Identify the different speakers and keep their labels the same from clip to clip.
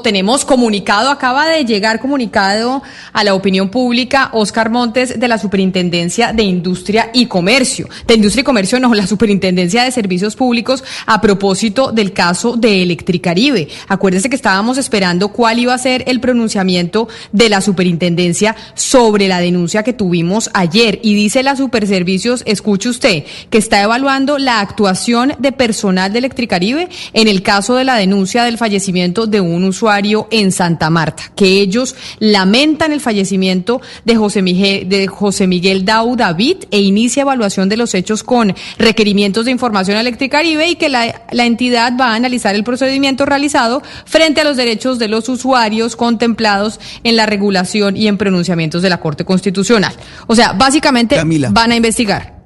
Speaker 1: Tenemos comunicado, acaba de llegar comunicado a la opinión pública Oscar Montes de la Superintendencia de Industria y Comercio. De Industria y Comercio, no, la Superintendencia de Servicios Públicos a propósito del caso de Electricaribe. Acuérdese que estábamos esperando cuál iba a ser el pronunciamiento de la Superintendencia sobre la denuncia que tuvimos ayer. Y dice la Superservicios, escuche usted, que está evaluando la actuación de personal de Electricaribe en el caso de la denuncia del fallecimiento de un usuario en Santa Marta, que ellos lamentan el fallecimiento de José Miguel, de José Miguel Dau David e inicia evaluación de los hechos con requerimientos de información a Electricaribe y que la, la entidad va a analizar el procedimiento realizado frente a los derechos de los usuarios contemplados en la regulación y en pronunciamientos de la Corte Constitucional. O sea, básicamente
Speaker 2: Camila.
Speaker 1: van a investigar.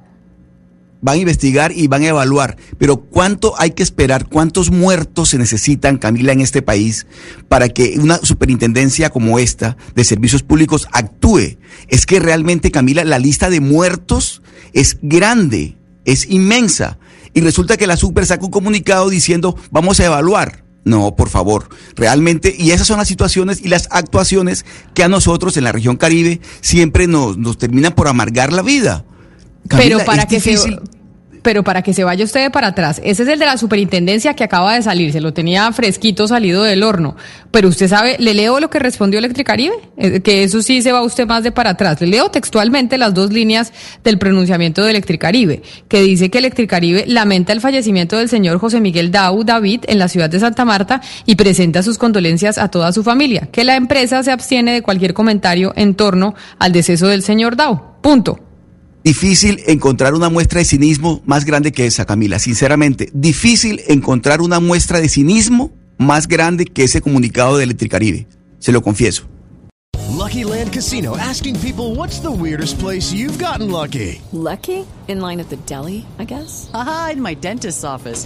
Speaker 2: Van a investigar y van a evaluar. Pero ¿cuánto hay que esperar? ¿Cuántos muertos se necesitan, Camila, en este país para que una superintendencia como esta de servicios públicos actúe? Es que realmente, Camila, la lista de muertos es grande, es inmensa. Y resulta que la super saca un comunicado diciendo, vamos a evaluar. No, por favor, realmente, y esas son las situaciones y las actuaciones que a nosotros en la región Caribe siempre nos, nos terminan por amargar la vida. Camila,
Speaker 1: pero para que
Speaker 2: difícil.
Speaker 1: se pero para que se vaya usted para atrás, ese es el de la superintendencia que acaba de salir, se lo tenía fresquito salido del horno. Pero usted sabe, le leo lo que respondió Electricaribe, Eh, que eso sí se va usted más de para atrás. Le leo textualmente las dos líneas del pronunciamiento de Electricaribe, que dice que Electricaribe lamenta el fallecimiento del señor José Miguel Dau David en la ciudad de Santa Marta y presenta sus condolencias a toda su familia, que la empresa se abstiene de cualquier comentario en torno al deceso del señor Dau. Punto.
Speaker 2: Difícil encontrar una muestra de cinismo más grande que esa, Camila. Sinceramente, difícil encontrar una muestra de cinismo más grande que ese comunicado de Electricaribe. Se lo confieso.
Speaker 3: Lucky Land Casino asking people what's the weirdest place you've gotten lucky?
Speaker 4: Lucky? In line at the deli, I guess?
Speaker 5: Aha, in my dentist's office.